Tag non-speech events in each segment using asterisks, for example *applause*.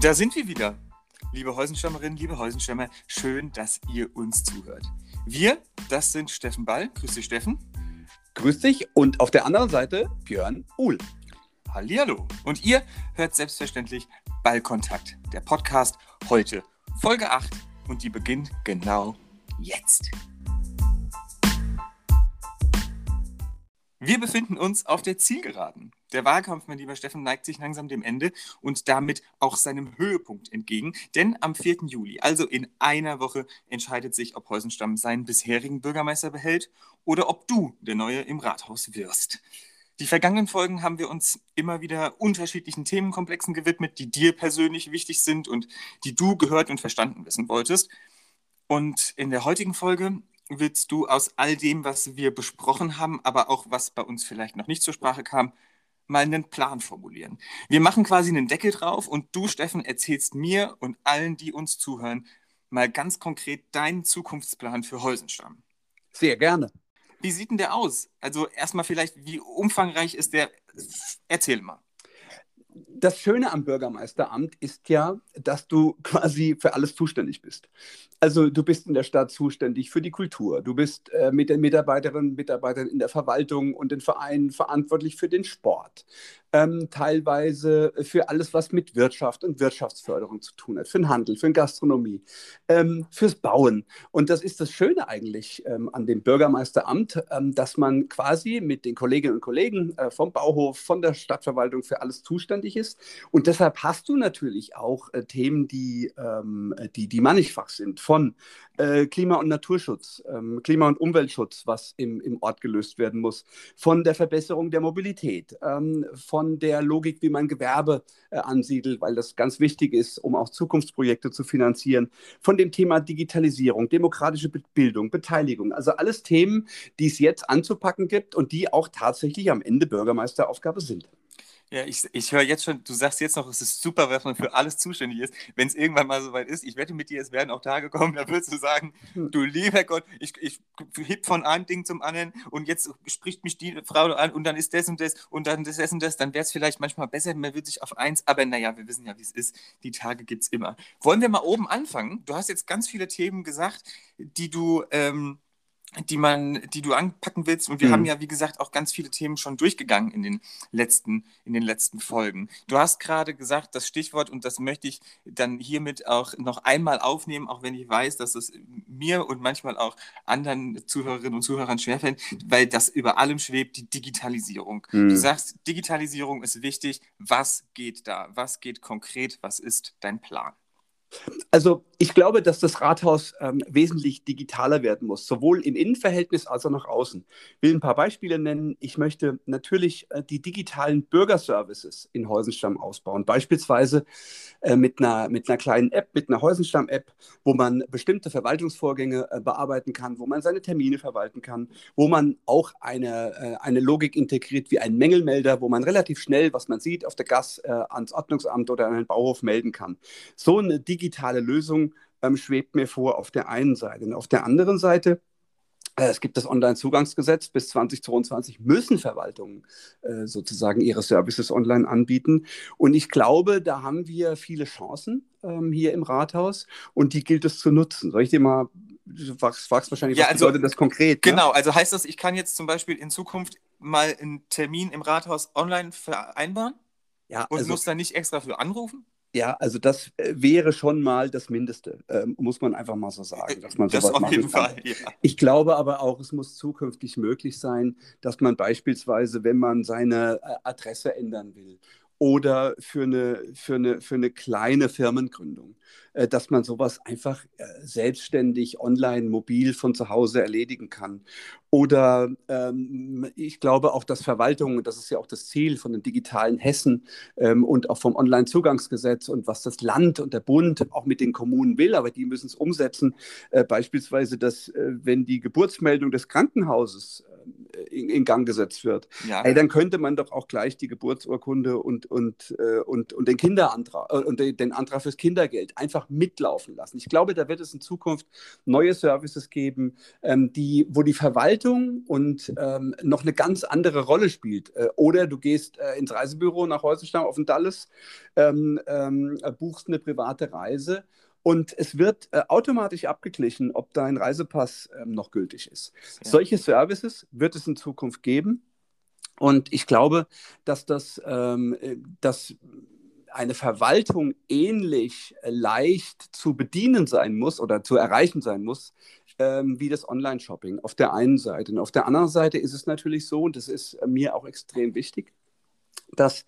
Da sind wir wieder. Liebe Häusenstammerinnen, liebe Häusenstämmer, schön, dass ihr uns zuhört. Wir, das sind Steffen Ball. Grüß dich, Steffen. Grüß dich. Und auf der anderen Seite Björn Uhl. Hallihallo. Und ihr hört selbstverständlich Ballkontakt, der Podcast heute, Folge 8. Und die beginnt genau jetzt. Wir befinden uns auf der Zielgeraden. Der Wahlkampf, mein lieber Steffen, neigt sich langsam dem Ende und damit auch seinem Höhepunkt entgegen. Denn am 4. Juli, also in einer Woche, entscheidet sich, ob Heusenstamm seinen bisherigen Bürgermeister behält oder ob du der Neue im Rathaus wirst. Die vergangenen Folgen haben wir uns immer wieder unterschiedlichen Themenkomplexen gewidmet, die dir persönlich wichtig sind und die du gehört und verstanden wissen wolltest. Und in der heutigen Folge willst du aus all dem, was wir besprochen haben, aber auch was bei uns vielleicht noch nicht zur Sprache kam, mal einen Plan formulieren. Wir machen quasi einen Deckel drauf und du, Steffen, erzählst mir und allen, die uns zuhören, mal ganz konkret deinen Zukunftsplan für Heusenstamm. Sehr gerne. Wie sieht denn der aus? Also erstmal vielleicht, wie umfangreich ist der? Erzähl mal das Schöne am Bürgermeisteramt ist ja, dass du quasi für alles zuständig bist. Also du bist in der Stadt zuständig für die Kultur, du bist äh, mit den Mitarbeiterinnen und Mitarbeitern in der Verwaltung und den Vereinen verantwortlich für den Sport, ähm, teilweise für alles, was mit Wirtschaft und Wirtschaftsförderung zu tun hat, für den Handel, für die Gastronomie, ähm, fürs Bauen. Und das ist das Schöne eigentlich ähm, an dem Bürgermeisteramt, ähm, dass man quasi mit den Kolleginnen und Kollegen äh, vom Bauhof, von der Stadtverwaltung für alles zuständig ist. Und deshalb hast du natürlich auch äh, Themen, die, ähm, die, die mannigfach sind, von äh, Klima- und Naturschutz, ähm, Klima- und Umweltschutz, was im, im Ort gelöst werden muss, von der Verbesserung der Mobilität, ähm, von der Logik, wie man Gewerbe äh, ansiedelt, weil das ganz wichtig ist, um auch Zukunftsprojekte zu finanzieren, von dem Thema Digitalisierung, demokratische Bildung, Beteiligung, also alles Themen, die es jetzt anzupacken gibt und die auch tatsächlich am Ende Bürgermeisteraufgabe sind. Ja, ich, ich höre jetzt schon, du sagst jetzt noch, es ist super, dass man für alles zuständig ist. Wenn es irgendwann mal soweit ist, ich wette mit dir, es werden auch Tage kommen, da würdest du sagen, hm. du lieber Gott, ich, ich heb von einem Ding zum anderen und jetzt spricht mich die Frau an und dann ist das und das und dann das, das und das, dann wäre es vielleicht manchmal besser, man würde sich auf eins, aber naja, wir wissen ja, wie es ist, die Tage gibt es immer. Wollen wir mal oben anfangen? Du hast jetzt ganz viele Themen gesagt, die du... Ähm, die man, die du anpacken willst. Und wir mhm. haben ja, wie gesagt, auch ganz viele Themen schon durchgegangen in den letzten, in den letzten Folgen. Du hast gerade gesagt, das Stichwort, und das möchte ich dann hiermit auch noch einmal aufnehmen, auch wenn ich weiß, dass es mir und manchmal auch anderen Zuhörerinnen und Zuhörern schwerfällt, weil das über allem schwebt, die Digitalisierung. Mhm. Du sagst, Digitalisierung ist wichtig. Was geht da? Was geht konkret? Was ist dein Plan? Also ich glaube, dass das Rathaus ähm, wesentlich digitaler werden muss, sowohl im Innenverhältnis als auch nach außen. Ich will ein paar Beispiele nennen. Ich möchte natürlich äh, die digitalen Bürgerservices in Heusenstamm ausbauen, beispielsweise äh, mit, einer, mit einer kleinen App, mit einer Heusenstamm-App, wo man bestimmte Verwaltungsvorgänge äh, bearbeiten kann, wo man seine Termine verwalten kann, wo man auch eine, äh, eine Logik integriert wie ein Mängelmelder, wo man relativ schnell, was man sieht, auf der Gas äh, ans Ordnungsamt oder an den Bauhof melden kann. So eine digitale digitale Lösung ähm, schwebt mir vor auf der einen Seite. Und auf der anderen Seite äh, es gibt das Onlinezugangsgesetz. Bis 2022 müssen Verwaltungen äh, sozusagen ihre Services online anbieten. Und ich glaube, da haben wir viele Chancen ähm, hier im Rathaus und die gilt es zu nutzen. Soll ich dir mal, du fragst, fragst wahrscheinlich, ja, was also, bedeutet das konkret? Ne? Genau, ne? also heißt das, ich kann jetzt zum Beispiel in Zukunft mal einen Termin im Rathaus online vereinbaren? Ja, und also, muss da nicht extra für anrufen? Ja, also das äh, wäre schon mal das Mindeste, ähm, muss man einfach mal so sagen, dass man *laughs* das auf jeden Fall. Ja. Ich glaube aber auch, es muss zukünftig möglich sein, dass man beispielsweise, wenn man seine äh, Adresse ändern will oder für eine, für eine, für eine kleine Firmengründung, äh, dass man sowas einfach äh, selbstständig online, mobil von zu Hause erledigen kann. Oder ähm, ich glaube auch, dass Verwaltungen, das ist ja auch das Ziel von dem digitalen Hessen ähm, und auch vom Onlinezugangsgesetz und was das Land und der Bund auch mit den Kommunen will, aber die müssen es umsetzen. Äh, beispielsweise, dass äh, wenn die Geburtsmeldung des Krankenhauses in, in, Gang gesetzt wird, ja. ey, dann könnte man doch auch gleich die Geburtsurkunde und, und, äh, und, und den Kinderantrag äh, und den Antrag fürs Kindergeld einfach mitlaufen lassen. Ich glaube, da wird es in Zukunft neue Services geben, ähm, die, wo die Verwaltung und ähm, noch eine ganz andere Rolle spielt. Äh, oder du gehst äh, ins Reisebüro nach Häusenstamm auf den Dallas, ähm, ähm, buchst eine private Reise und es wird äh, automatisch abgeglichen, ob dein Reisepass ähm, noch gültig ist. Ja. Solche Services wird es in Zukunft geben. Und ich glaube, dass das, ähm, äh, dass eine Verwaltung ähnlich leicht zu bedienen sein muss oder zu erreichen sein muss, ähm, wie das Online-Shopping auf der einen Seite. Und auf der anderen Seite ist es natürlich so, und das ist mir auch extrem wichtig, dass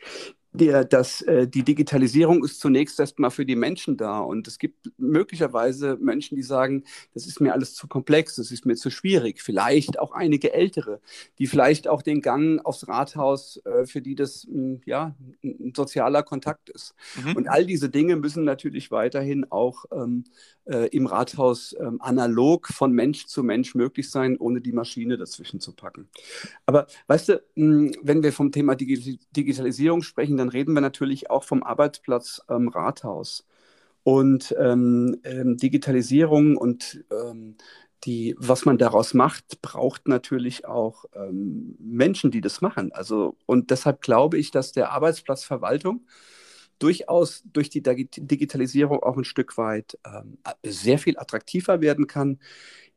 der, dass äh, die Digitalisierung ist zunächst erstmal für die Menschen da. Und es gibt möglicherweise Menschen, die sagen, das ist mir alles zu komplex, das ist mir zu schwierig. Vielleicht auch einige Ältere, die vielleicht auch den Gang aufs Rathaus, äh, für die das mh, hm, ja, ein sozialer Kontakt ist. Mhm. Und all diese Dinge müssen natürlich weiterhin auch ähm, äh, im Rathaus ähm, analog von Mensch zu Mensch möglich sein, ohne die Maschine dazwischen zu packen. Aber weißt du, mh, hm, wenn wir vom Thema Digi Digitalisierung sprechen, dann dann reden wir natürlich auch vom Arbeitsplatz ähm, Rathaus. Und ähm, ähm, Digitalisierung und ähm, die, was man daraus macht, braucht natürlich auch ähm, Menschen, die das machen. Also, und deshalb glaube ich, dass der Arbeitsplatzverwaltung durchaus durch die Digitalisierung auch ein Stück weit ähm, sehr viel attraktiver werden kann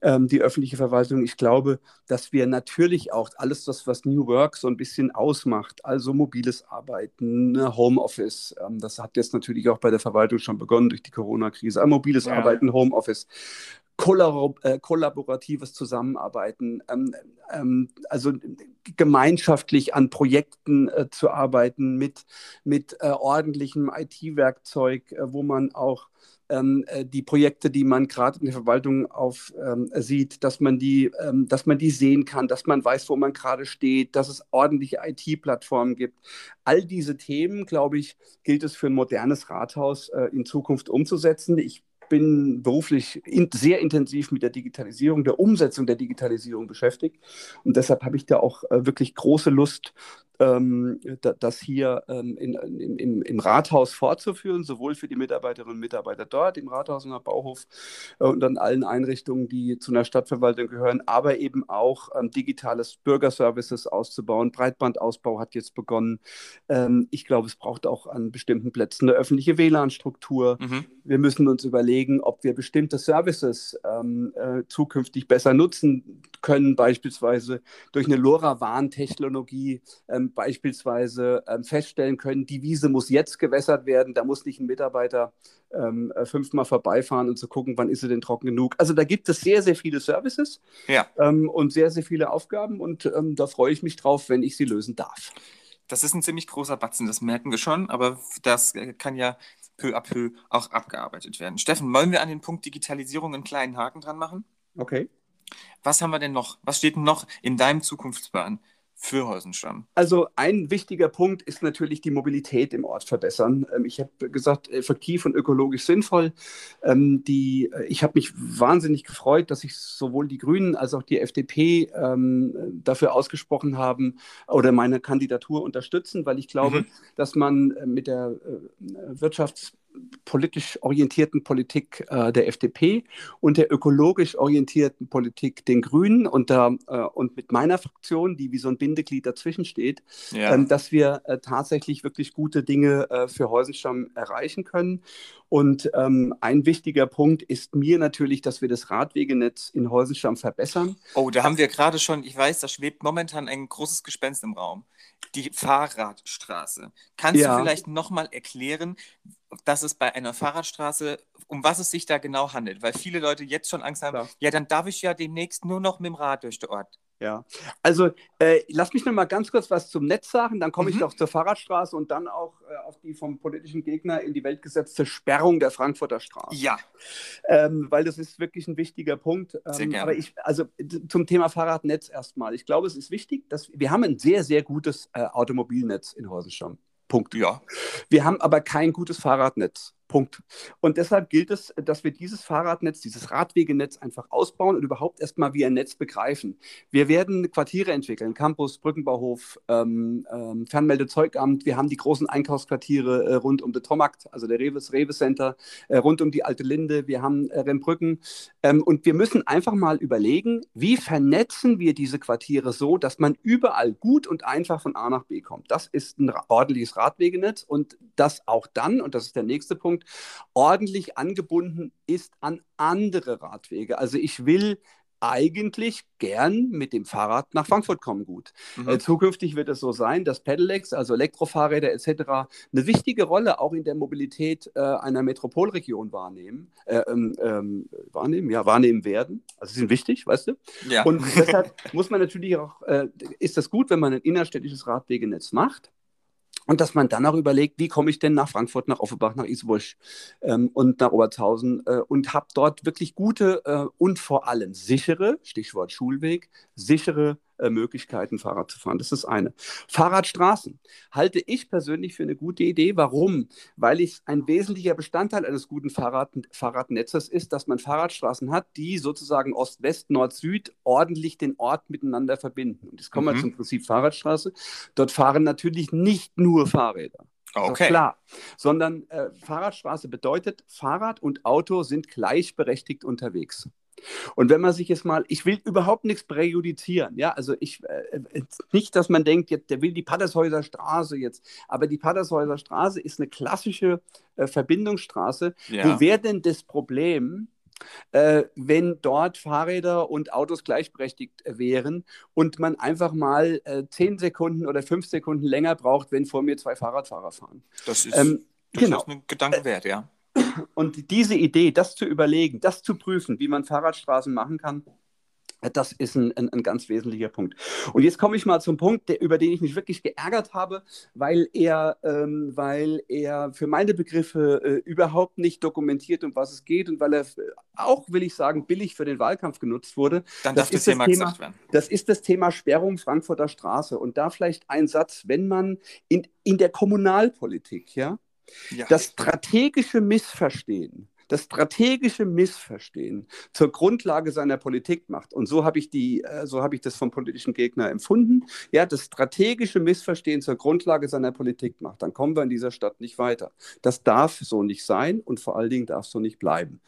ähm, die öffentliche Verwaltung. Ich glaube, dass wir natürlich auch alles das, was New Work so ein bisschen ausmacht, also mobiles Arbeiten, ne, Homeoffice, ähm, das hat jetzt natürlich auch bei der Verwaltung schon begonnen durch die Corona-Krise, mobiles ja. Arbeiten, Homeoffice, äh, kollaboratives Zusammenarbeiten, ähm, ähm, also gemeinschaftlich an Projekten äh, zu arbeiten mit, mit äh, ordentlichem IT-Werkzeug, äh, wo man auch ähm, äh, die Projekte, die man gerade in der Verwaltung auf, ähm, sieht, dass man, die, ähm, dass man die sehen kann, dass man weiß, wo man gerade steht, dass es ordentliche IT-Plattformen gibt. All diese Themen, glaube ich, gilt es für ein modernes Rathaus äh, in Zukunft umzusetzen. Ich bin beruflich in, sehr intensiv mit der Digitalisierung, der Umsetzung der Digitalisierung beschäftigt. Und deshalb habe ich da auch äh, wirklich große Lust, ähm, das hier ähm, in, im, im, Rathaus fortzuführen, sowohl für die Mitarbeiterinnen und Mitarbeiter dort im Rathaus und am Bauhof äh, und an allen Einrichtungen, die zu einer Stadtverwaltung gehören, aber eben auch ähm, digitales Bürgerservices auszubauen. Breitbandausbau hat jetzt begonnen. Ähm, ich glaube, es braucht auch an bestimmten Plätzen eine öffentliche WLAN-Struktur. Mhm. Wir müssen uns überlegen, ob wir bestimmte Services ähm, äh, zukünftig besser nutzen können, beispielsweise durch eine LoRaWAN-Technologie ähm, beispielsweise ähm, feststellen können, die Wiese muss jetzt gewässert werden, da muss nicht ein Mitarbeiter ähm, äh, fünfmal vorbeifahren und zu gucken, wann ist sie denn trocken genug. Also da gibt es sehr, sehr viele Services ja. ähm, und sehr, sehr viele Aufgaben und ähm, da freue ich mich drauf, wenn ich sie lösen darf. Das ist ein ziemlich großer Batzen, das merken wir schon, aber das äh, kann ja peu à peu auch abgearbeitet werden. Steffen, wollen wir an den Punkt Digitalisierung einen kleinen Haken dran machen? Okay. Was haben wir denn noch? Was steht noch in deinem Zukunftsplan? Für Häusenstamm? Also ein wichtiger Punkt ist natürlich die Mobilität im Ort verbessern. Ähm, ich habe gesagt, effektiv und ökologisch sinnvoll. Ähm, die, äh, ich habe mich wahnsinnig gefreut, dass sich sowohl die Grünen als auch die FDP ähm, dafür ausgesprochen haben oder meine Kandidatur unterstützen, weil ich glaube, mhm. dass man äh, mit der äh, Wirtschafts politisch orientierten Politik äh, der FDP und der ökologisch orientierten Politik den Grünen und, äh, und mit meiner Fraktion, die wie so ein Bindeglied dazwischen steht, ja. ähm, dass wir äh, tatsächlich wirklich gute Dinge äh, für Heusenstamm erreichen können. Und ähm, ein wichtiger Punkt ist mir natürlich, dass wir das Radwegenetz in Heusenstamm verbessern. Oh, da haben wir gerade schon, ich weiß, da schwebt momentan ein großes Gespenst im Raum. Die Fahrradstraße. Kannst ja. du vielleicht nochmal erklären, dass es bei einer Fahrradstraße, um was es sich da genau handelt? Weil viele Leute jetzt schon Angst haben, ja, ja dann darf ich ja demnächst nur noch mit dem Rad durch den Ort. Ja, also äh, lass mich noch mal ganz kurz was zum Netz sagen, dann komme mhm. ich noch zur Fahrradstraße und dann auch äh, auf die vom politischen Gegner in die Welt gesetzte Sperrung der Frankfurter Straße. Ja. Ähm, weil das ist wirklich ein wichtiger Punkt. Ähm, sehr gerne. Aber ich, also zum Thema Fahrradnetz erstmal. Ich glaube, es ist wichtig, dass wir haben ein sehr, sehr gutes äh, Automobilnetz in Horsenstamm. Punkt. Ja. Wir haben aber kein gutes Fahrradnetz. Punkt. Und deshalb gilt es, dass wir dieses Fahrradnetz, dieses Radwegenetz einfach ausbauen und überhaupt erstmal wie ein Netz begreifen. Wir werden Quartiere entwickeln, Campus, Brückenbauhof, ähm, ähm, Fernmeldezeugamt. Wir haben die großen Einkaufsquartiere äh, rund um den Tomarkt, also der Reves, Rewe Center, äh, rund um die Alte Linde. Wir haben äh, Rembrücken. Ähm, und wir müssen einfach mal überlegen, wie vernetzen wir diese Quartiere so, dass man überall gut und einfach von A nach B kommt. Das ist ein ordentliches Radwegenetz und das auch dann, und das ist der nächste Punkt, Punkt, ordentlich angebunden ist an andere Radwege. Also ich will eigentlich gern mit dem Fahrrad nach Frankfurt kommen gut. Mhm. Äh, zukünftig wird es so sein, dass Pedelecs, also Elektrofahrräder etc., eine wichtige Rolle auch in der Mobilität äh, einer Metropolregion wahrnehmen, äh, ähm, ähm, wahrnehmen, ja, wahrnehmen werden. Also sie sind wichtig, weißt du? Ja. Und deshalb *laughs* muss man natürlich auch, äh, ist das gut, wenn man ein innerstädtisches Radwegenetz macht. Und dass man dann auch überlegt, wie komme ich denn nach Frankfurt, nach Offenbach, nach Isbusch ähm, und nach Obertshausen äh, und habe dort wirklich gute äh, und vor allem sichere, Stichwort Schulweg, sichere äh, Möglichkeiten, Fahrrad zu fahren. Das ist eine. Fahrradstraßen halte ich persönlich für eine gute Idee. Warum? Weil es ein wesentlicher Bestandteil eines guten Fahrrad Fahrradnetzes ist, dass man Fahrradstraßen hat, die sozusagen Ost-West, Nord-Süd ordentlich den Ort miteinander verbinden. Und jetzt kommen mhm. wir zum Prinzip Fahrradstraße. Dort fahren natürlich nicht nur Fahrräder. Okay. klar. Sondern äh, Fahrradstraße bedeutet, Fahrrad und Auto sind gleichberechtigt unterwegs. Und wenn man sich jetzt mal, ich will überhaupt nichts präjudizieren, ja, also ich, äh, äh, nicht, dass man denkt, jetzt, der will die Padershäuser Straße jetzt, aber die Padershäuser Straße ist eine klassische äh, Verbindungsstraße. Ja. Wo wäre denn das Problem, äh, wenn dort Fahrräder und Autos gleichberechtigt wären und man einfach mal äh, zehn Sekunden oder fünf Sekunden länger braucht, wenn vor mir zwei Fahrradfahrer fahren. Das ist, ähm, das genau. ein Gedanke wert, ja. Und diese Idee, das zu überlegen, das zu prüfen, wie man Fahrradstraßen machen kann, das ist ein, ein, ein, ganz wesentlicher Punkt. Und jetzt komme ich mal zum Punkt, der, über den ich mich wirklich geärgert habe, weil er, ähm, weil er für meine Begriffe äh, überhaupt nicht dokumentiert, um was es geht und weil er auch, will ich sagen, billig für den Wahlkampf genutzt wurde. Dann darf das, das Thema gesagt werden. Das ist das Thema Sperrung Frankfurter Straße. Und da vielleicht ein Satz, wenn man in, in der Kommunalpolitik, ja, ja. Das strategische Missverstehen, das strategische Missverstehen zur Grundlage seiner Politik macht. Und so habe ich die, äh, so habe ich das vom politischen Gegner empfunden. Ja, das strategische Missverstehen zur Grundlage seiner Politik macht. Dann kommen wir in dieser Stadt nicht weiter. Das darf so nicht sein und vor allen Dingen darf so nicht bleiben.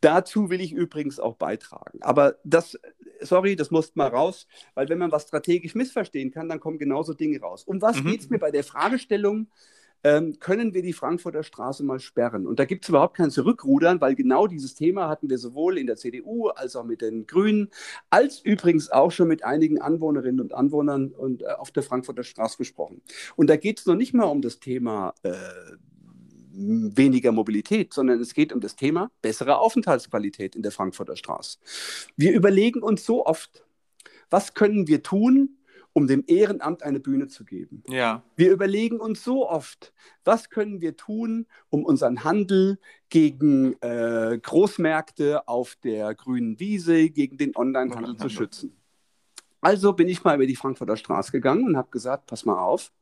Dazu will ich übrigens auch beitragen. Aber das, sorry, das muss mal raus, weil wenn man was strategisch missverstehen kann, dann kommen genauso Dinge raus. Um was mhm. geht es mir bei der Fragestellung, ähm, können wir die Frankfurter Straße mal sperren. Und da gibt es überhaupt kein Zurückrudern, weil genau dieses Thema hatten wir sowohl in der CDU als auch mit den Grünen, als übrigens auch schon mit einigen Anwohnerinnen und Anwohnern und, äh, auf der Frankfurter Straße besprochen. Und da geht es noch nicht mal um das Thema äh, weniger Mobilität, sondern es geht um das Thema bessere Aufenthaltsqualität in der Frankfurter Straße. Wir überlegen uns so oft, was können wir tun, um dem Ehrenamt eine Bühne zu geben. Ja. Wir überlegen uns so oft, was können wir tun, um unseren Handel gegen äh, Großmärkte auf der grünen Wiese, gegen den Onlinehandel zu schützen. Also bin ich mal über die Frankfurter Straße gegangen und habe gesagt, pass mal auf.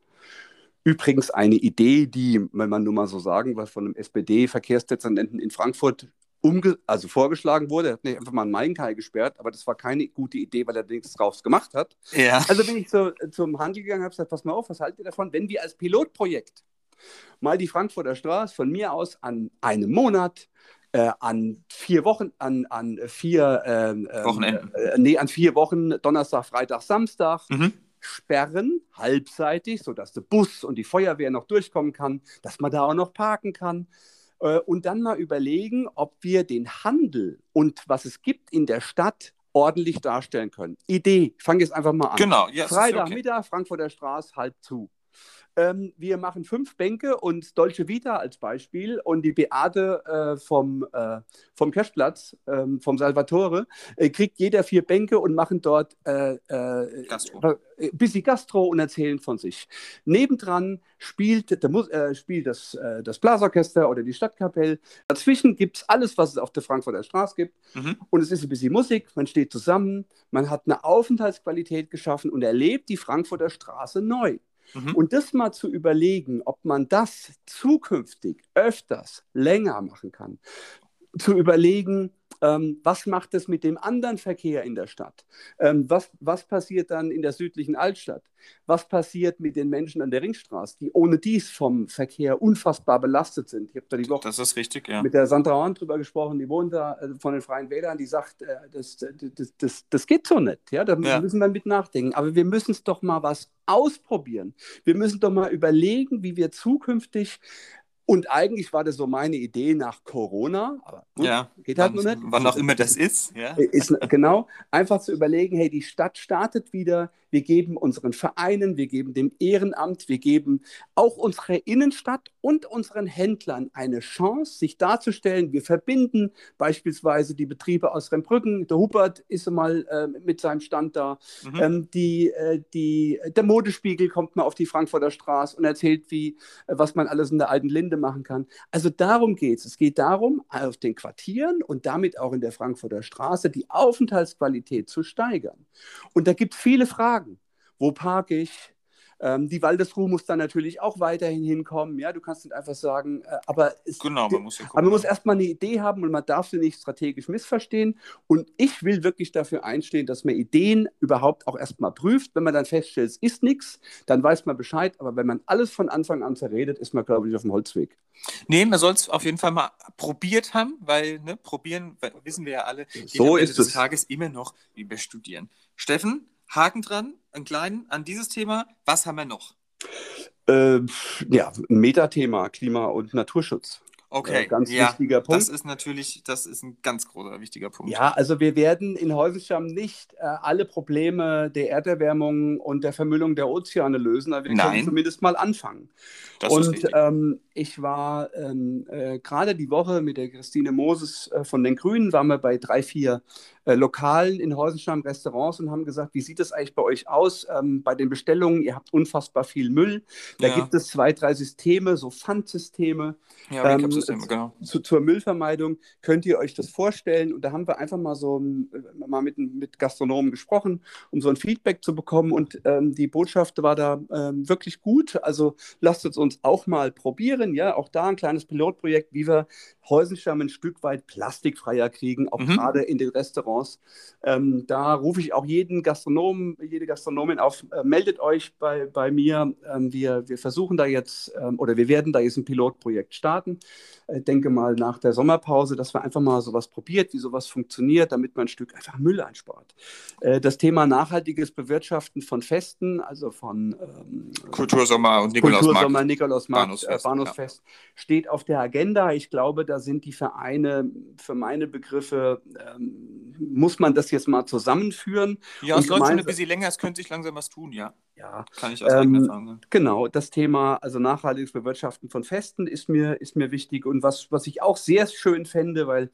Übrigens eine Idee, die, wenn man nur mal so sagen will, von einem SPD-Verkehrsdezernenten in Frankfurt umge also vorgeschlagen wurde. Er hat nicht einfach mal einen Mainkai gesperrt, aber das war keine gute Idee, weil er nichts draus gemacht hat. Ja. Also bin ich so, zum Handel gegangen und habe gesagt, pass mal auf, was haltet ihr davon, wenn wir als Pilotprojekt mal die Frankfurter Straße von mir aus an einem Monat äh, an vier Wochen, an, an vier ähm, ähm Wochenenden. Äh, nee, an vier Wochen, Donnerstag, Freitag, Samstag, mhm. sperren, halbseitig, sodass der Bus und die Feuerwehr noch durchkommen kann, dass man da auch noch parken kann. Äh, und dann mal überlegen, ob wir den Handel und was es gibt in der Stadt ordentlich darstellen können. Idee, ich fange jetzt einfach mal an. Genau, yes, Freitagmittag, okay. Frankfurter Straße, halb zu. Ähm, wir machen fünf Bänke und Dolce Vita als Beispiel und die Beate äh, vom, äh, vom Cashplatz, ähm, vom Salvatore, äh, kriegt jeder vier Bänke und machen dort äh, äh, Gastro. Äh, bisschen Gastro und erzählen von sich. Nebendran spielt, der, spielt das, das Blasorchester oder die Stadtkapelle. Dazwischen gibt es alles, was es auf der Frankfurter Straße gibt. Mhm. Und es ist ein bisschen Musik, man steht zusammen, man hat eine Aufenthaltsqualität geschaffen und erlebt die Frankfurter Straße neu. Mhm. Und das mal zu überlegen, ob man das zukünftig öfters länger machen kann, zu überlegen, ähm, was macht es mit dem anderen Verkehr in der Stadt? Ähm, was, was passiert dann in der südlichen Altstadt? Was passiert mit den Menschen an der Ringstraße, die ohne dies vom Verkehr unfassbar belastet sind? Ich habe da die Woche das ist richtig, ja. mit der Sandra Horn drüber gesprochen, die wohnt da äh, von den Freien Wählern, die sagt, äh, das, das, das, das geht so nicht. Ja? Da ja. müssen wir mit nachdenken. Aber wir müssen es doch mal was ausprobieren. Wir müssen doch mal überlegen, wie wir zukünftig und eigentlich war das so meine Idee nach Corona, aber gut, ja, geht halt wann, nur nicht. Wann auch immer das ist. Ja. *laughs* ist. Genau, einfach zu überlegen, hey, die Stadt startet wieder, wir geben unseren Vereinen, wir geben dem Ehrenamt, wir geben auch unserer Innenstadt und unseren Händlern eine Chance, sich darzustellen. Wir verbinden beispielsweise die Betriebe aus Rembrücken. Der Hubert ist mal äh, mit seinem Stand da. Mhm. Ähm, die, äh, die, der Modespiegel kommt mal auf die Frankfurter Straße und erzählt, wie, äh, was man alles in der alten Linde machen kann. Also darum geht es. Es geht darum, auf den Quartieren und damit auch in der Frankfurter Straße die Aufenthaltsqualität zu steigern. Und da gibt es viele Fragen wo parke ich? Ähm, die Waldesruhe muss dann natürlich auch weiterhin hinkommen. Ja, du kannst nicht einfach sagen, äh, aber, es, genau, man muss, ja aber man muss erstmal eine Idee haben und man darf sie nicht strategisch missverstehen. Und ich will wirklich dafür einstehen, dass man Ideen überhaupt auch erstmal prüft. Wenn man dann feststellt, es ist nichts, dann weiß man Bescheid. Aber wenn man alles von Anfang an zerredet, ist man, glaube ich, auf dem Holzweg. Nee, man soll es auf jeden Fall mal probiert haben, weil ne, probieren, wissen wir ja alle, so ist des es. Tages immer noch überstudieren. Steffen, Haken dran, einen kleinen an dieses Thema. Was haben wir noch? Äh, ja, Metathema, Klima- und Naturschutz. Okay, äh, ganz ja, wichtiger Punkt. Das ist natürlich, das ist ein ganz großer, wichtiger Punkt. Ja, also wir werden in Häusenstamm nicht äh, alle Probleme der Erderwärmung und der Vermüllung der Ozeane lösen, aber wir Nein. können zumindest mal anfangen. Das und ähm, ich war ähm, äh, gerade die Woche mit der Christine Moses äh, von den Grünen, waren wir bei drei, vier äh, Lokalen in Häusenstamm Restaurants und haben gesagt, wie sieht es eigentlich bei euch aus ähm, bei den Bestellungen? Ihr habt unfassbar viel Müll. Da ja. gibt es zwei, drei Systeme, so Pfandsysteme. Ja, ähm, genau. Zu, zur Müllvermeidung. Könnt ihr euch das vorstellen? Und da haben wir einfach mal so äh, mal mit, mit Gastronomen gesprochen, um so ein Feedback zu bekommen. Und ähm, die Botschaft war da ähm, wirklich gut. Also lasst es uns auch mal probieren. Ja, auch da ein kleines Pilotprojekt, wie wir Häusenstamm ein Stück weit plastikfreier kriegen, auch mhm. gerade in den Restaurants. Ähm, da rufe ich auch jeden Gastronomen, jede Gastronomin auf, äh, meldet euch bei, bei mir. Ähm, wir, wir versuchen da jetzt ähm, oder wir werden da jetzt ein Pilotprojekt starten. Ich äh, denke mal nach der Sommerpause, dass wir einfach mal sowas probiert, wie sowas funktioniert, damit man ein Stück einfach Müll einspart. Äh, das Thema nachhaltiges Bewirtschaften von Festen, also von ähm, Kultursommer und Nikolausmarkt, Kultursommer, Nikolausmarkt Bahnhofsfest, äh, Bahnhofsfest ja. steht auf der Agenda. Ich glaube, da sind die Vereine für meine Begriffe, ähm, muss man das jetzt mal zusammenführen. Ja, es läuft schon ein bisschen länger, es könnte sich langsam was tun, ja. Ja, kann ich aus ähm, Erfahrung. Genau, das Thema, also nachhaltiges Bewirtschaften von Festen ist mir, ist mir wichtig und was, was ich auch sehr schön fände, weil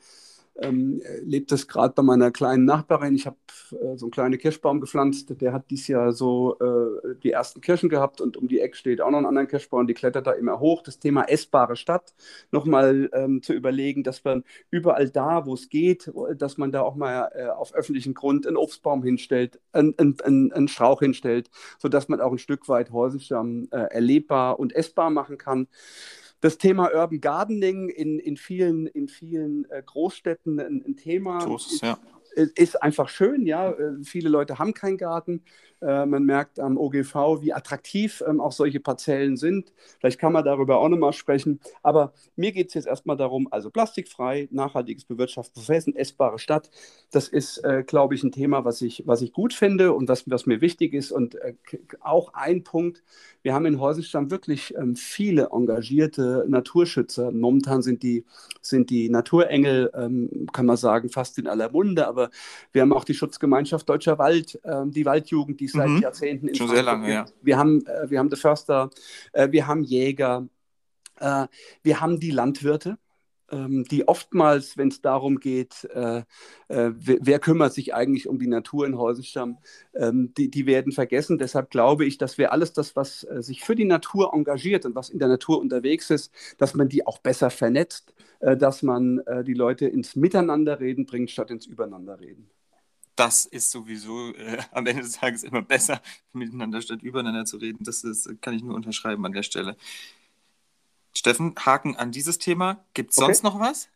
ähm, lebt es gerade bei meiner kleinen Nachbarin. Ich habe äh, so einen kleinen Kirschbaum gepflanzt. Der hat dieses Jahr so äh, die ersten Kirschen gehabt und um die Ecke steht auch noch ein anderer Kirschbaum. Die klettert da immer hoch. Das Thema essbare Stadt nochmal ähm, zu überlegen, dass man überall da, wo es geht, dass man da auch mal äh, auf öffentlichen Grund einen Obstbaum hinstellt, einen, einen, einen Strauch hinstellt, sodass man auch ein Stück weit Häusenstamm äh, erlebbar und essbar machen kann das Thema Urban Gardening in, in vielen, in vielen äh, Großstädten ein, ein Thema. So ist, ja ist einfach schön, ja. Äh, viele Leute haben keinen Garten. Äh, man merkt am OGV, wie attraktiv ähm, auch solche Parzellen sind. Vielleicht kann man darüber auch nochmal sprechen. Aber mir geht es jetzt erstmal darum, also plastikfrei, nachhaltiges Bewirtschaften, Bewirtschaften, essbare Stadt. Das ist, äh, glaube ich, ein Thema, was ich, was ich gut finde und was, was mir wichtig ist. Und auch ein Punkt, wir haben in Häusenstamm wirklich ähm, viele engagierte Naturschützer. Momentan sind die, sind die Naturengel, ähm, kann man sagen, fast in aller Munde, aber wir haben auch die Schutzgemeinschaft Deutscher Wald, ähm, die Waldjugend, die seit mhm. Jahrzehnten in Schon sehr lange, ja. Wir haben, äh, wir haben die Förster, äh, wir haben Jäger, äh, wir haben die Landwirte die oftmals, wenn es darum geht, äh, äh, wer, kümmert sich eigentlich um die Natur in Häusenstamm, ähm, die, die, werden vergessen. Deshalb glaube ich, dass wir alles das, was äh, sich für die Natur engagiert und was in der Natur unterwegs ist, dass man die auch besser vernetzt, äh, dass man äh, die Leute ins Miteinanderreden bringt, statt ins Übereinanderreden. das ist sowieso äh, am Ende des Tages immer besser, *laughs* miteinander statt übereinander zu reden. Das ist, kann ich nur unterschreiben an der Stelle. Steffen, Haken an dieses Thema. Gibt es sonst okay. noch was?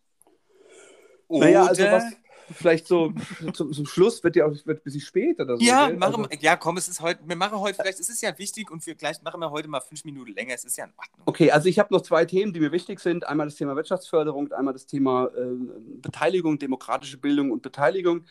Oder naja, also was, vielleicht so *laughs* zum, zum, Schluss wird ja auch wird ein bisschen spät oder so. Ja, machen, also, ja, komm, es ist heute, wir machen heute, vielleicht, es ist ja wichtig und wir gleich machen wir heute mal fünf Minuten länger, es ist ja in Ordnung. Okay, also ich habe noch zwei Themen, die mir wichtig sind. Einmal das Thema Wirtschaftsförderung, einmal das Thema äh, Beteiligung, demokratische Bildung und Beteiligung.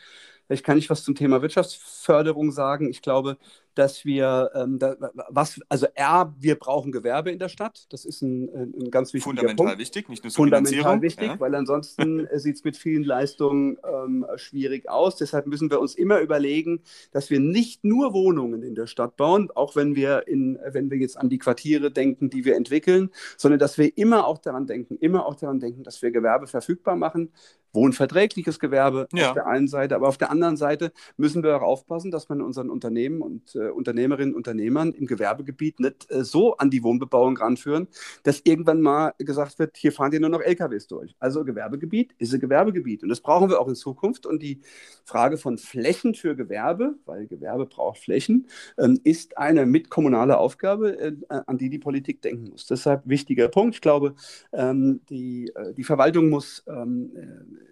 Vielleicht kann ich was zum Thema Wirtschaftsförderung sagen. Ich glaube, dass wir, ähm, da, was, also R, wir brauchen Gewerbe in der Stadt. Das ist ein, ein ganz wichtiger Fundamental Punkt. wichtig, nicht nur zur Fundamental wichtig, ja. weil ansonsten äh, sieht es mit vielen Leistungen ähm, schwierig aus. Deshalb müssen wir uns immer überlegen, dass wir nicht nur Wohnungen in der Stadt bauen, auch wenn wir, in, wenn wir jetzt an die Quartiere denken, die wir entwickeln, sondern dass wir immer auch daran denken, immer auch daran denken, dass wir Gewerbe verfügbar machen, wohnverträgliches Gewerbe ja. auf der einen Seite, aber auf der anderen Seite müssen wir auch aufpassen, dass man unseren Unternehmen und äh, Unternehmerinnen und Unternehmern im Gewerbegebiet nicht äh, so an die Wohnbebauung ranführen, dass irgendwann mal gesagt wird, hier fahren die nur noch LKWs durch. Also Gewerbegebiet ist ein Gewerbegebiet und das brauchen wir auch in Zukunft und die Frage von Flächen für Gewerbe, weil Gewerbe braucht Flächen, ähm, ist eine mitkommunale Aufgabe, äh, an die die Politik denken muss. Deshalb wichtiger Punkt. Ich glaube, ähm, die, äh, die Verwaltung muss ähm, äh,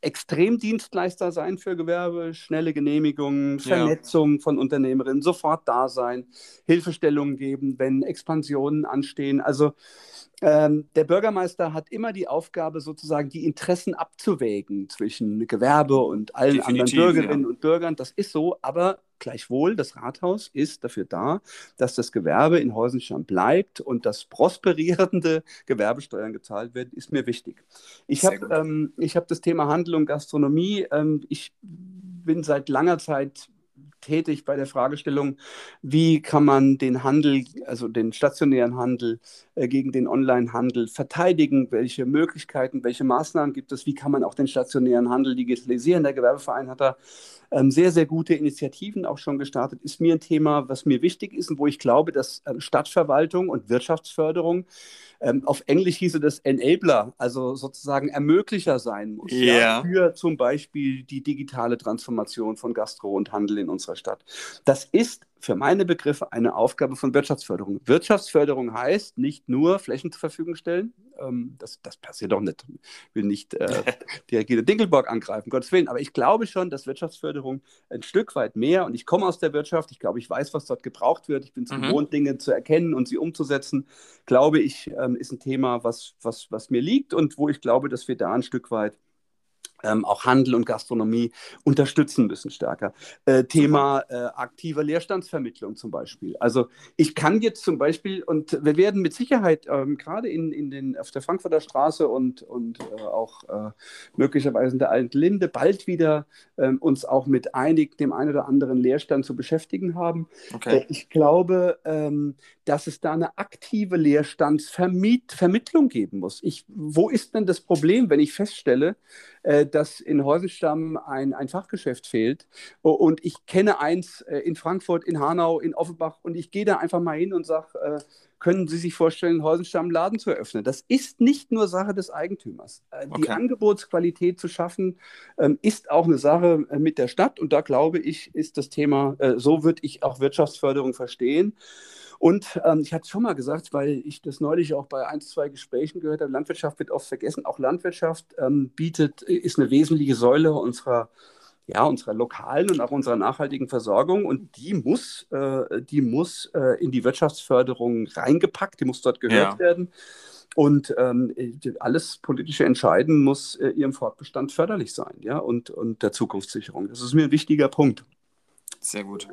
Extremdienstleister sein für Gewerbe, schnelle Genehmigungen, Vernetzung ja. von Unternehmerinnen, sofort da sein, Hilfestellungen geben, wenn Expansionen anstehen. Also ähm, der Bürgermeister hat immer die Aufgabe, sozusagen die Interessen abzuwägen zwischen Gewerbe und allen Definitiv, anderen Bürgerinnen ja. und Bürgern. Das ist so, aber Gleichwohl, das Rathaus ist dafür da, dass das Gewerbe in Heusenstamm bleibt und dass prosperierende *laughs* Gewerbesteuern gezahlt werden, ist mir wichtig. Ich habe ähm, hab das Thema Handel und Gastronomie. Ähm, ich bin seit langer Zeit tätig bei der Fragestellung, wie kann man den Handel, also den stationären Handel äh, gegen den Onlinehandel verteidigen, welche Möglichkeiten, welche Maßnahmen gibt es, wie kann man auch den stationären Handel digitalisieren. Der Gewerbeverein hat da ähm, sehr, sehr gute Initiativen auch schon gestartet. Ist mir ein Thema, was mir wichtig ist und wo ich glaube, dass äh, Stadtverwaltung und Wirtschaftsförderung ähm, auf Englisch hieße das Enabler, also sozusagen Ermöglicher sein muss. Yeah. Ja, für zum Beispiel die digitale Transformation von Gastro und Handel in unserer Stadt. Das ist für meine Begriffe eine Aufgabe von Wirtschaftsförderung. Wirtschaftsförderung heißt nicht nur Flächen zur Verfügung stellen. Ähm, das, das passiert doch nicht. Ich will nicht äh, *laughs* die Regine Dinkelborg angreifen, Gottes Willen. Aber ich glaube schon, dass Wirtschaftsförderung ein Stück weit mehr, und ich komme aus der Wirtschaft, ich glaube, ich weiß, was dort gebraucht wird. Ich bin es mhm. gewohnt, Dinge zu erkennen und sie umzusetzen. Glaube ich, ähm, ist ein Thema, was, was, was mir liegt und wo ich glaube, dass wir da ein Stück weit ähm, auch Handel und Gastronomie unterstützen müssen stärker. Äh, Thema äh, aktive Leerstandsvermittlung zum Beispiel. Also ich kann jetzt zum Beispiel, und wir werden mit Sicherheit ähm, gerade in, in den, auf der Frankfurter Straße und, und äh, auch äh, möglicherweise in der Alten Linde bald wieder ähm, uns auch mit einig, dem einen oder anderen Leerstand zu beschäftigen haben. Okay. Äh, ich glaube, ähm, dass es da eine aktive Leerstandsvermittlung geben muss. Ich, wo ist denn das Problem, wenn ich feststelle, dass in Heusenstamm ein, ein Fachgeschäft fehlt. Und ich kenne eins äh, in Frankfurt, in Hanau, in Offenbach und ich gehe da einfach mal hin und sage, äh, können Sie sich vorstellen, in Heusenstamm einen Laden zu eröffnen? Das ist nicht nur Sache des Eigentümers. Äh, okay. Die Angebotsqualität zu schaffen, ähm, ist auch eine Sache äh, mit der Stadt und da glaube ich, ist das Thema, äh, so würde ich auch Wirtschaftsförderung verstehen. Und ähm, ich hatte es schon mal gesagt, weil ich das neulich auch bei ein, zwei Gesprächen gehört habe, Landwirtschaft wird oft vergessen. Auch Landwirtschaft ähm, bietet, ist eine wesentliche Säule unserer, ja, unserer lokalen und auch unserer nachhaltigen Versorgung. Und die muss, äh, die muss äh, in die Wirtschaftsförderung reingepackt, die muss dort gehört ja. werden. Und ähm, alles politische Entscheiden muss äh, ihrem Fortbestand förderlich sein, ja, und, und der Zukunftssicherung. Das ist mir ein wichtiger Punkt. Sehr gut.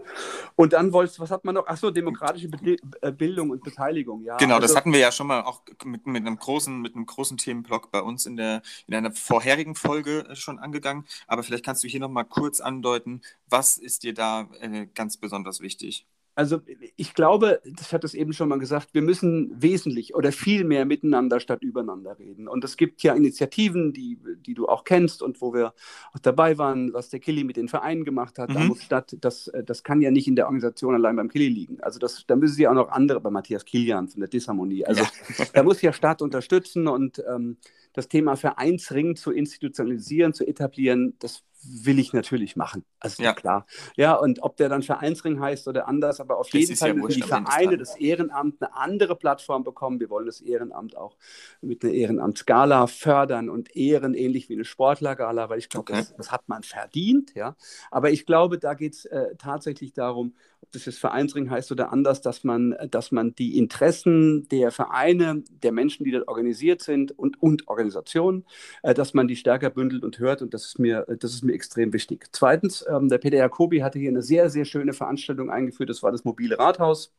Und dann wolltest was hat man noch? Achso, demokratische Be äh, Bildung und Beteiligung, ja. Genau, also, das hatten wir ja schon mal auch mit, mit, einem großen, mit einem großen Themenblock bei uns in, der, in einer vorherigen Folge äh, schon angegangen. Aber vielleicht kannst du hier nochmal kurz andeuten, was ist dir da äh, ganz besonders wichtig? Also ich glaube, das hat es eben schon mal gesagt, wir müssen wesentlich oder viel mehr miteinander statt übereinander reden. Und es gibt ja Initiativen, die, die du auch kennst und wo wir auch dabei waren, was der Killy mit den Vereinen gemacht hat. Mhm. Da muss Stadt, das, das kann ja nicht in der Organisation allein beim Killy liegen. Also das, da müssen sie auch noch andere, bei Matthias Kilian von der Disharmonie. Also ja. da muss ja Stadt unterstützen und ähm, das Thema Vereinsring zu institutionalisieren, zu etablieren, das will ich natürlich machen. Also ja. klar. Ja, und ob der dann Vereinsring heißt oder anders, aber auf das jeden Fall müssen ja die Vereine das Ehrenamt eine andere Plattform bekommen. Wir wollen das Ehrenamt auch mit einer Ehrenamtsgala fördern und ehren, ähnlich wie eine Sportlergala, weil ich glaube, okay. das, das, hat man verdient. Ja. Aber ich glaube, da geht es äh, tatsächlich darum, ob das jetzt Vereinsring heißt oder anders, dass man, dass man die Interessen der Vereine, der Menschen, die dort organisiert sind und, und Organisationen, äh, dass man die stärker bündelt und hört. Und das ist mir, das ist mir extrem wichtig. Zweitens, ähm, der Peter Jacobi hatte hier eine sehr, sehr schöne Veranstaltung eingeführt. Das war das mobile Rathaus.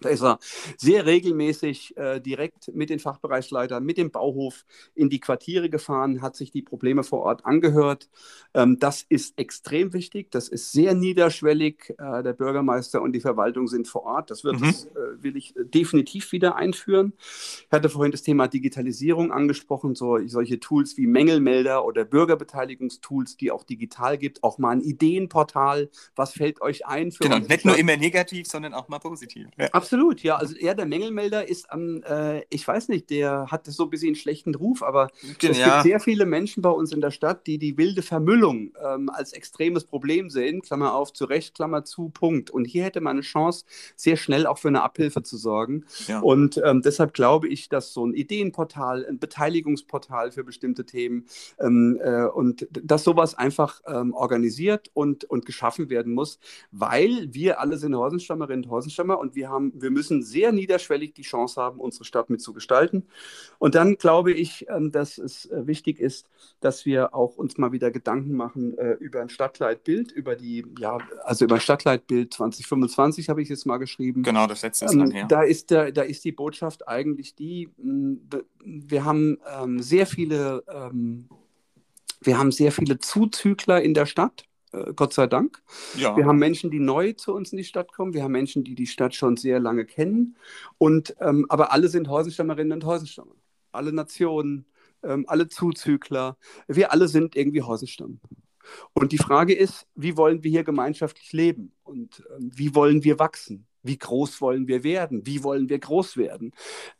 Da ist er sehr regelmäßig äh, direkt mit den Fachbereichsleitern, mit dem Bauhof in die Quartiere gefahren, hat sich die Probleme vor Ort angehört. Ähm, das ist extrem wichtig, das ist sehr niederschwellig. Äh, der Bürgermeister und die Verwaltung sind vor Ort. Das wird, mhm. äh, will ich definitiv wieder einführen. Ich hatte vorhin das Thema Digitalisierung angesprochen, so, solche Tools wie Mängelmelder oder Bürgerbeteiligungstools, die auch digital gibt, auch mal ein Ideenportal. Was fällt euch ein? Für genau, nicht nur immer negativ, sondern auch mal positiv. Ja. Absolut, ja. Also er, der Mängelmelder, ist am, äh, ich weiß nicht, der hat so ein bisschen einen schlechten Ruf, aber ja. es gibt sehr viele Menschen bei uns in der Stadt, die die wilde Vermüllung ähm, als extremes Problem sehen. Klammer auf, zu Recht, Klammer zu, Punkt. Und hier hätte man eine Chance, sehr schnell auch für eine Abhilfe zu sorgen. Ja. Und ähm, deshalb glaube ich, dass so ein Ideenportal, ein Beteiligungsportal für bestimmte Themen ähm, äh, und dass sowas einfach ähm, organisiert und, und geschaffen werden muss, weil wir alle sind Horsenstammerinnen und Horsenstammer und wir haben wir müssen sehr niederschwellig die Chance haben, unsere Stadt mitzugestalten. Und dann glaube ich, ähm, dass es äh, wichtig ist, dass wir auch uns mal wieder Gedanken machen äh, über ein Stadtleitbild, über die, ja, also über ein Stadtleitbild 2025 habe ich jetzt mal geschrieben. Genau, das letzte ist dann her. Da ist, der, da ist die Botschaft eigentlich die, wir haben ähm, sehr viele, ähm, wir haben sehr viele Zuzügler in der Stadt. Äh, Gott sei Dank. Ja. Wir haben Menschen, die neu zu uns in die Stadt kommen. Wir haben Menschen, die die Stadt schon sehr lange kennen. Und, ähm, aber alle sind Häusenstammerinnen und Häusenstammer. Alle Nationen, ähm, alle Zuzügler. Wir alle sind irgendwie Häusenstamm. Und die Frage ist, wie wollen wir hier gemeinschaftlich leben und ähm, wie wollen wir wachsen? Wie groß wollen wir werden? Wie wollen wir groß werden?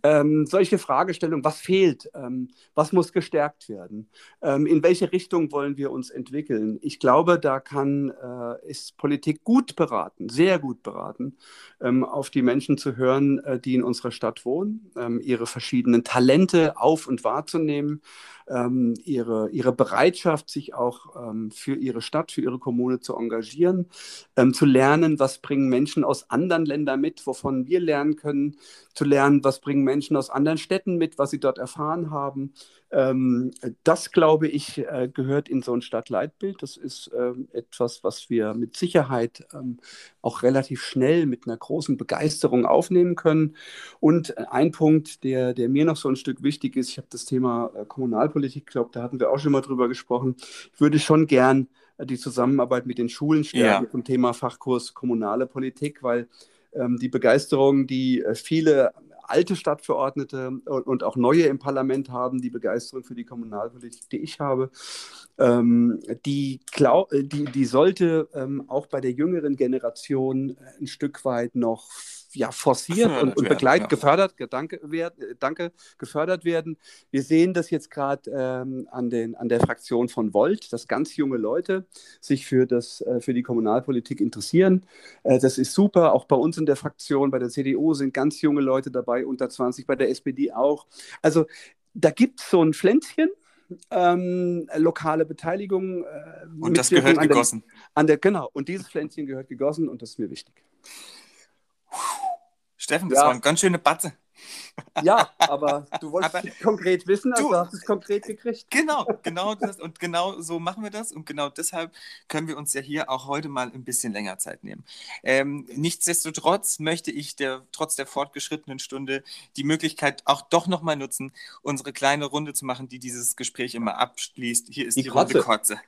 Ähm, solche Fragestellungen, was fehlt? Ähm, was muss gestärkt werden? Ähm, in welche Richtung wollen wir uns entwickeln? Ich glaube, da kann, äh, ist Politik gut beraten, sehr gut beraten, ähm, auf die Menschen zu hören, äh, die in unserer Stadt wohnen, ähm, ihre verschiedenen Talente auf und wahrzunehmen ähm, ihre, ihre Bereitschaft, sich auch ähm, für ihre Stadt, für ihre Kommune zu engagieren, ähm, zu lernen, was bringen Menschen aus anderen Ländern mit, wovon wir lernen können, zu lernen, was bringen Menschen aus anderen Städten mit, was sie dort erfahren haben. Ähm, das, glaube ich, äh, gehört in so ein Stadtleitbild. Das ist ähm, etwas, was wir mit Sicherheit ähm, auch relativ schnell mit einer großen Begeisterung aufnehmen können. Und ein Punkt, der, der mir noch so ein Stück wichtig ist, ich habe das Thema äh, Kommunalpolitik, glaube da hatten wir auch schon mal drüber gesprochen. Ich würde schon gern äh, die Zusammenarbeit mit den Schulen stärken ja. zum Thema Fachkurs Kommunale Politik, weil die Begeisterung, die äh, viele alte Stadtverordnete und auch neue im Parlament haben, die Begeisterung für die Kommunalpolitik, die ich habe, ähm, die, glaub, die, die sollte ähm, auch bei der jüngeren Generation ein Stück weit noch ja, forciert und, und begleitet, ja. gefördert, danke, danke, gefördert werden. Wir sehen das jetzt gerade ähm, an, an der Fraktion von Volt, dass ganz junge Leute sich für, das, äh, für die Kommunalpolitik interessieren. Äh, das ist super. Auch bei uns in der Fraktion, bei der CDU sind ganz junge Leute dabei, unter 20, bei der SPD auch. Also da gibt es so ein Pflänzchen, ähm, lokale Beteiligung. Äh, und das gehört an gegossen. Der, an der, genau, und dieses Pflänzchen gehört gegossen und das ist mir wichtig. Steffen, das ja. war eine ganz schöne Batze. Ja, aber du wolltest aber, es konkret wissen, also du hast es konkret gekriegt. Genau, genau das und genau so machen wir das und genau deshalb können wir uns ja hier auch heute mal ein bisschen länger Zeit nehmen. Ähm, nichtsdestotrotz möchte ich der, trotz der fortgeschrittenen Stunde die Möglichkeit auch doch nochmal nutzen, unsere kleine Runde zu machen, die dieses Gespräch immer abschließt. Hier ist die, die Runde Kotze.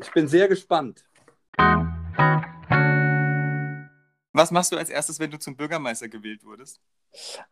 Ich bin sehr gespannt. Was machst du als erstes, wenn du zum Bürgermeister gewählt wurdest?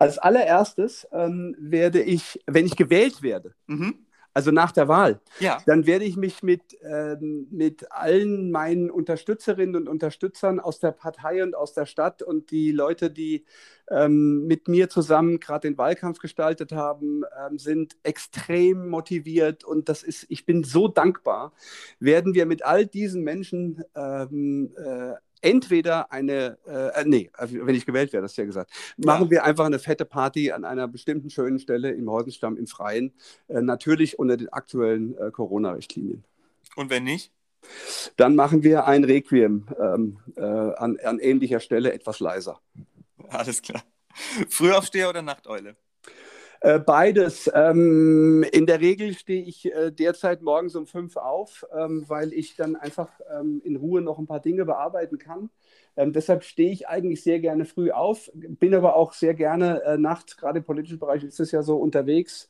Als allererstes ähm, werde ich, wenn ich gewählt werde, mhm. also nach der Wahl, Ja. dann werde ich mich mit, ähm, mit allen meinen Unterstützerinnen und Unterstützern aus der Partei und aus der Stadt und die Leute, die ähm, mit mir zusammen gerade den Wahlkampf gestaltet haben, ähm, sind extrem motiviert und das ist, ich bin so dankbar, werden wir mit all diesen Menschen ähm, äh, entweder eine, äh, nee, wenn ich gewählt werde, hast du ja gesagt, machen Ja. wir einfach eine fette Party an einer bestimmten schönen Stelle im Heusenstamm im Freien, äh, natürlich unter den aktuellen äh, Corona-Richtlinien. Und wenn nicht? Dann machen wir ein Requiem ähm, äh, an, an ähnlicher Stelle etwas leiser. Alles klar. Frühaufsteher oder Nachteule? Äh, beides. Ähm, in der Regel stehe ich äh, derzeit morgens um fünf auf, ähm, weil ich dann einfach ähm, in Ruhe noch ein paar Dinge bearbeiten kann. Ähm, deshalb stehe ich eigentlich sehr gerne früh auf, bin aber auch sehr gerne äh, nachts, gerade im politischen Bereich ist es ja so unterwegs.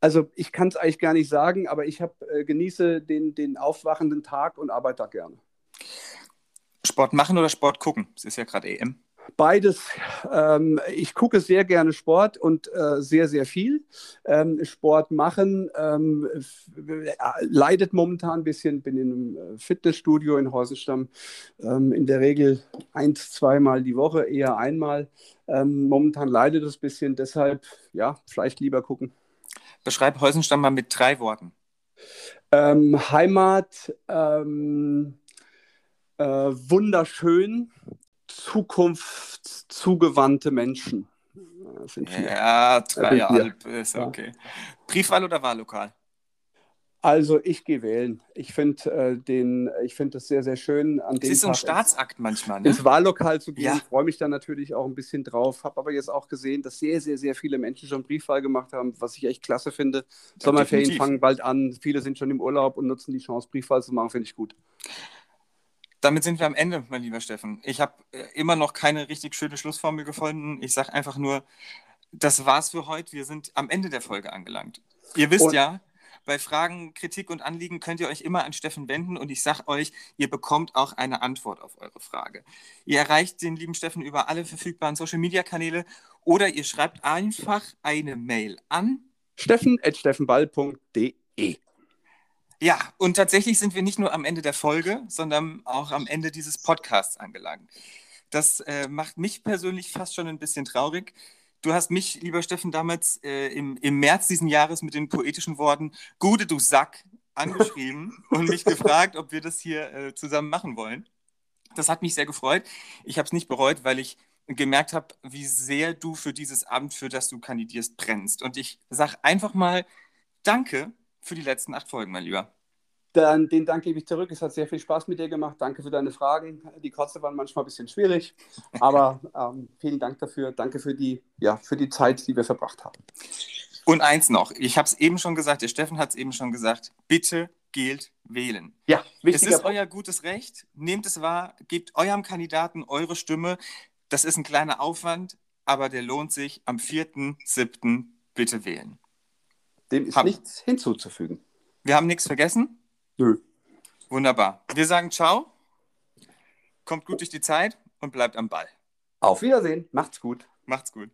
Also ich kann es eigentlich gar nicht sagen, aber ich hab, äh, genieße den, den aufwachenden Tag und arbeite da gerne. Sport machen oder Sport gucken? Es ist ja gerade EM. Beides. Ähm, ich gucke sehr gerne Sport und äh, sehr, sehr viel. Ähm, Sport machen ähm, äh, leidet momentan ein bisschen. Bin in einem äh, Fitnessstudio in Heusenstamm. Ähm, in der Regel eins, zweimal die Woche, eher einmal. Ähm, momentan leidet es ein bisschen. Deshalb, ja, vielleicht lieber gucken. Beschreib Heusenstamm mal mit drei Worten. Ähm, Heimat, äh, wunderschön, zukunftszugewandte Menschen. Vier. Ja, dreieinhalb Ja. ist Ja. okay. Briefwahl oder Wahllokal? Also ich gehe wählen. Ich finde äh, den, ich finde das sehr, sehr schön an Es ist so ein Staatsakt manchmal, ne? ins Wahllokal zu gehen. Ja. Ich freue mich da natürlich auch ein bisschen drauf. Habe aber jetzt auch gesehen, dass sehr, sehr, sehr viele Menschen schon Briefwahl gemacht haben, was ich echt klasse finde. Sommerferien definitiv. fangen bald an. Viele sind schon im Urlaub und nutzen die Chance, Briefwahl zu machen. Finde ich gut. Damit sind wir am Ende, mein lieber Steffen. Ich habe äh, immer noch keine richtig schöne Schlussformel gefunden. Ich sage einfach nur, das war's für heute. Wir sind am Ende der Folge angelangt. Ihr wisst Und- ja, bei Fragen, Kritik und Anliegen könnt ihr euch immer an Steffen wenden und ich sage euch, ihr bekommt auch eine Antwort auf eure Frage. Ihr erreicht den lieben Steffen über alle verfügbaren Social-Media-Kanäle oder ihr schreibt einfach eine Mail an steffen.steffenball.de Ja, und tatsächlich sind wir nicht nur am Ende der Folge, sondern auch am Ende dieses Podcasts angelangt. Das äh, macht mich persönlich fast schon ein bisschen traurig. Du hast mich, lieber Steffen, damals äh, im, im März diesen Jahres mit den poetischen Worten Gude, du Sack angeschrieben *laughs* und mich gefragt, ob wir das hier äh, zusammen machen wollen. Das hat mich sehr gefreut. Ich habe es nicht bereut, weil ich gemerkt habe, wie sehr du für dieses Amt, für das du kandidierst, brennst. Und ich sage einfach mal Danke für die letzten acht Folgen, mein Lieber. Dann den Dank gebe ich zurück. Es hat sehr viel Spaß mit dir gemacht. Danke für deine Fragen. Die Kotze waren manchmal ein bisschen schwierig, *laughs* aber ähm, vielen Dank dafür. Danke für die, ja, für die Zeit, die wir verbracht haben. Und eins noch, ich habe es eben schon gesagt, der Steffen hat es eben schon gesagt, bitte gilt wählen. Ja, Es wichtiger ist euer gutes Recht, nehmt es wahr, gebt eurem Kandidaten eure Stimme. Das ist ein kleiner Aufwand, aber der lohnt sich. Am 4.7. bitte wählen. Dem ist Haben- nichts hinzuzufügen. Wir haben nichts vergessen? Nö. Wunderbar. Wir sagen ciao, kommt gut durch die Zeit und bleibt am Ball. Auf Wiedersehen. Macht's gut. Macht's gut.